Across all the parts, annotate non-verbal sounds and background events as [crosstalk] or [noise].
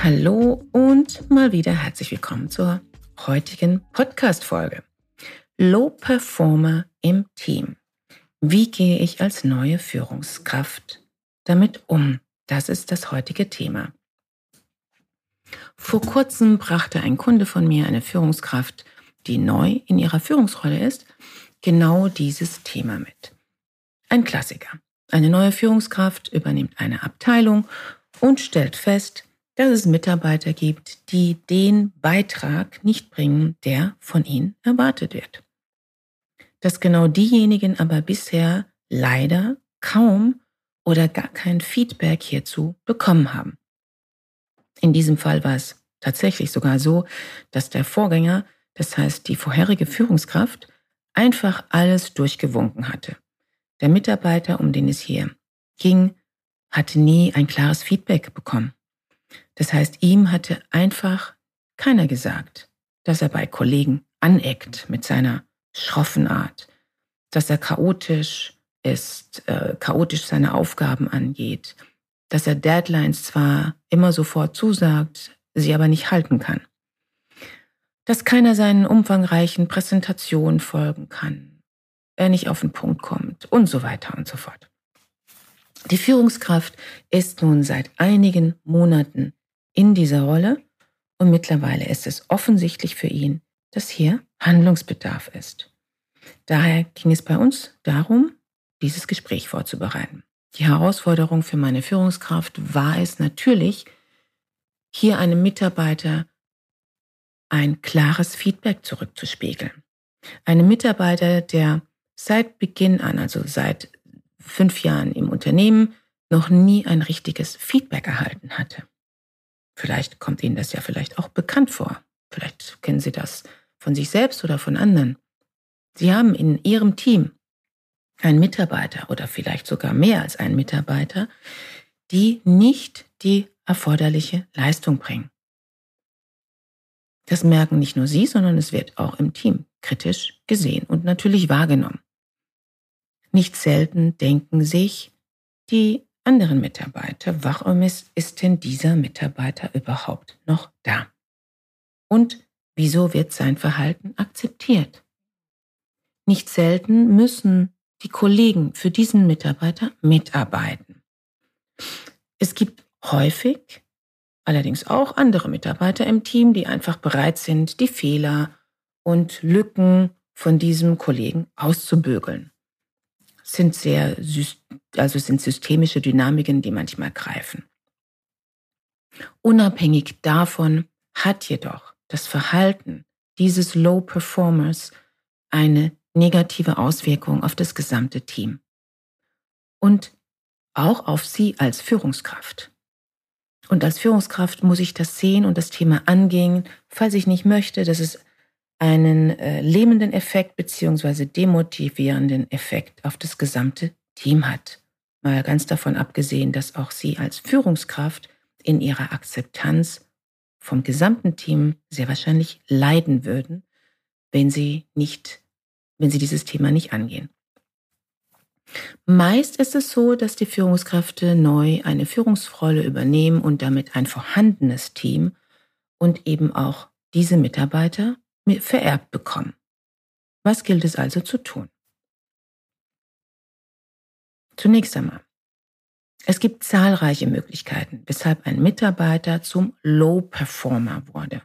Hallo und mal wieder herzlich willkommen zur heutigen Podcast-Folge. Low Performer im Team. Wie gehe ich als neue Führungskraft damit um? Das ist das heutige Thema. Vor kurzem brachte ein Kunde von mir, eine Führungskraft, die neu in ihrer Führungsrolle ist, genau dieses Thema mit. Ein Klassiker. Eine neue Führungskraft übernimmt eine Abteilung und stellt fest, dass es Mitarbeiter gibt, die den Beitrag nicht bringen, der von ihnen erwartet wird. Dass genau diejenigen aber bisher leider kaum oder gar kein Feedback hierzu bekommen haben. In diesem Fall war es tatsächlich sogar so, dass der Vorgänger, das heißt die vorherige Führungskraft, einfach alles durchgewunken hatte. Der Mitarbeiter, um den es hier ging, hatte nie ein klares Feedback bekommen. Das heißt, ihm hatte einfach keiner gesagt, dass er bei Kollegen aneckt mit seiner schroffen Art, dass er chaotisch ist, äh, chaotisch seine Aufgaben angeht, dass er Deadlines zwar immer sofort zusagt, sie aber nicht halten kann, dass keiner seinen umfangreichen Präsentationen folgen kann, er nicht auf den Punkt kommt und so weiter und so fort. Die Führungskraft ist nun seit einigen Monaten in dieser Rolle und mittlerweile ist es offensichtlich für ihn, dass hier Handlungsbedarf ist. Daher ging es bei uns darum, dieses Gespräch vorzubereiten. Die Herausforderung für meine Führungskraft war es natürlich, hier einem Mitarbeiter ein klares Feedback zurückzuspiegeln. Einem Mitarbeiter, der seit Beginn an, also seit fünf Jahren im Unternehmen, noch nie ein richtiges Feedback erhalten hatte. Vielleicht kommt Ihnen das ja vielleicht auch bekannt vor. Vielleicht kennen Sie das von sich selbst oder von anderen. Sie haben in Ihrem Team einen Mitarbeiter oder vielleicht sogar mehr als einen Mitarbeiter, die nicht die erforderliche Leistung bringen. Das merken nicht nur Sie, sondern es wird auch im Team kritisch gesehen und natürlich wahrgenommen. Nicht selten denken sich die anderen Mitarbeiter, warum ist, ist denn dieser Mitarbeiter überhaupt noch da? Und wieso wird sein Verhalten akzeptiert? Nicht selten müssen die Kollegen für diesen Mitarbeiter mitarbeiten. Es gibt häufig allerdings auch andere Mitarbeiter im Team, die einfach bereit sind, die Fehler und Lücken von diesem Kollegen auszubügeln sind sehr, also sind systemische Dynamiken, die manchmal greifen. Unabhängig davon hat jedoch das Verhalten dieses Low Performers eine negative Auswirkung auf das gesamte Team und auch auf Sie als Führungskraft. Und als Führungskraft muss ich das sehen und das Thema angehen, falls ich nicht möchte, dass es einen äh, lähmenden Effekt beziehungsweise demotivierenden Effekt auf das gesamte Team hat. Mal ganz davon abgesehen, dass auch Sie als Führungskraft in Ihrer Akzeptanz vom gesamten Team sehr wahrscheinlich leiden würden, wenn Sie nicht, wenn Sie dieses Thema nicht angehen. Meist ist es so, dass die Führungskräfte neu eine Führungsrolle übernehmen und damit ein vorhandenes Team und eben auch diese Mitarbeiter vererbt bekommen. Was gilt es also zu tun? Zunächst einmal. Es gibt zahlreiche Möglichkeiten, weshalb ein Mitarbeiter zum Low Performer wurde.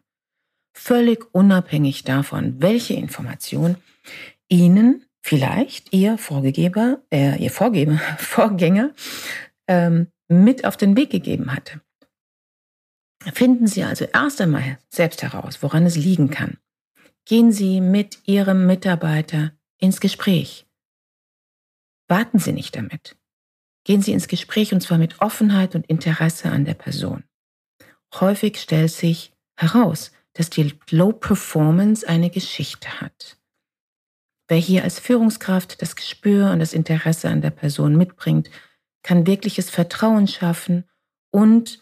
Völlig unabhängig davon, welche Information Ihnen vielleicht Ihr Vorgeber, äh, Ihr Vorgeber, [laughs] Vorgänger ähm, mit auf den Weg gegeben hatte. Finden Sie also erst einmal selbst heraus, woran es liegen kann. Gehen Sie mit Ihrem Mitarbeiter ins Gespräch. Warten Sie nicht damit. Gehen Sie ins Gespräch und zwar mit Offenheit und Interesse an der Person. häufig stellt sich heraus, dass die Low Performance eine Geschichte hat. Wer hier als Führungskraft das Gespür und das Interesse an der Person mitbringt, kann wirkliches Vertrauen schaffen und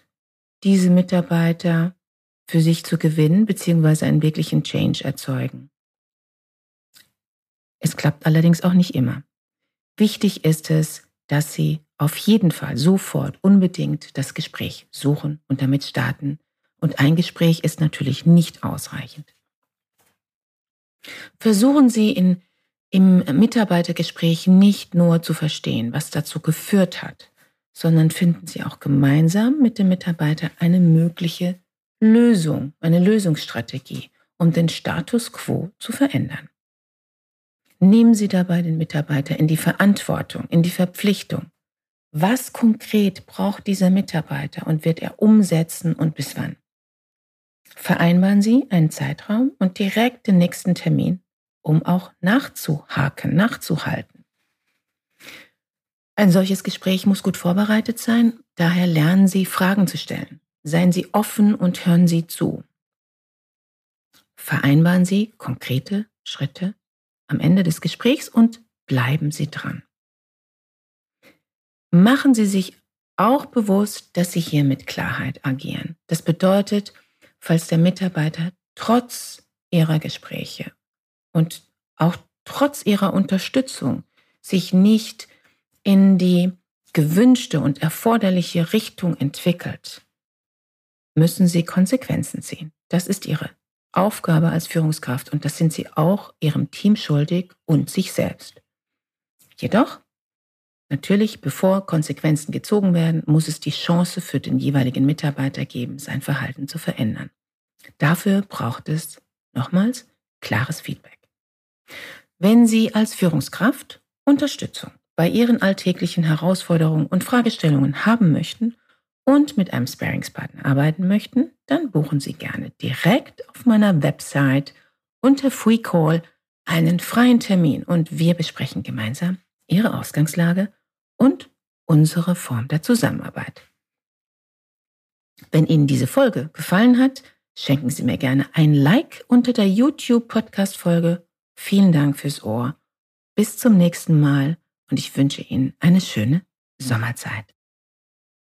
diese Mitarbeiter für sich zu gewinnen bzw. einen wirklichen Change erzeugen. Es klappt allerdings auch nicht immer. Wichtig ist es, dass Sie auf jeden Fall sofort unbedingt das Gespräch suchen und damit starten. Und ein Gespräch ist natürlich nicht ausreichend. Versuchen Sie in, im Mitarbeitergespräch nicht nur zu verstehen, was dazu geführt hat, sondern finden Sie auch gemeinsam mit dem Mitarbeiter eine mögliche Lösung, eine Lösungsstrategie, um den Status quo zu verändern. Nehmen Sie dabei den Mitarbeiter in die Verantwortung, in die Verpflichtung. Was konkret braucht dieser Mitarbeiter und wird er umsetzen und bis wann? Vereinbaren Sie einen Zeitraum und direkt den nächsten Termin, um auch nachzuhaken, nachzuhalten. Ein solches Gespräch muss gut vorbereitet sein, daher lernen Sie Fragen zu stellen. Seien Sie offen und hören Sie zu. Vereinbaren Sie konkrete Schritte am Ende des Gesprächs und bleiben Sie dran. Machen Sie sich auch bewusst, dass Sie hier mit Klarheit agieren. Das bedeutet, falls der Mitarbeiter trotz Ihrer Gespräche und auch trotz Ihrer Unterstützung sich nicht in die gewünschte und erforderliche Richtung entwickelt, müssen Sie Konsequenzen ziehen. Das ist Ihre Aufgabe als Führungskraft und das sind Sie auch Ihrem Team schuldig und sich selbst. Jedoch, natürlich, bevor Konsequenzen gezogen werden, muss es die Chance für den jeweiligen Mitarbeiter geben, sein Verhalten zu verändern. Dafür braucht es, nochmals, klares Feedback. Wenn Sie als Führungskraft Unterstützung bei Ihren alltäglichen Herausforderungen und Fragestellungen haben möchten und mit einem Sparingspartner arbeiten möchten, dann buchen Sie gerne direkt auf meiner Website unter Free Call einen freien Termin und wir besprechen gemeinsam Ihre Ausgangslage und unsere Form der Zusammenarbeit. Wenn Ihnen diese Folge gefallen hat, schenken Sie mir gerne ein Like unter der YouTube-Podcast-Folge. Vielen Dank fürs Ohr. Bis zum nächsten Mal und ich wünsche Ihnen eine schöne Sommerzeit.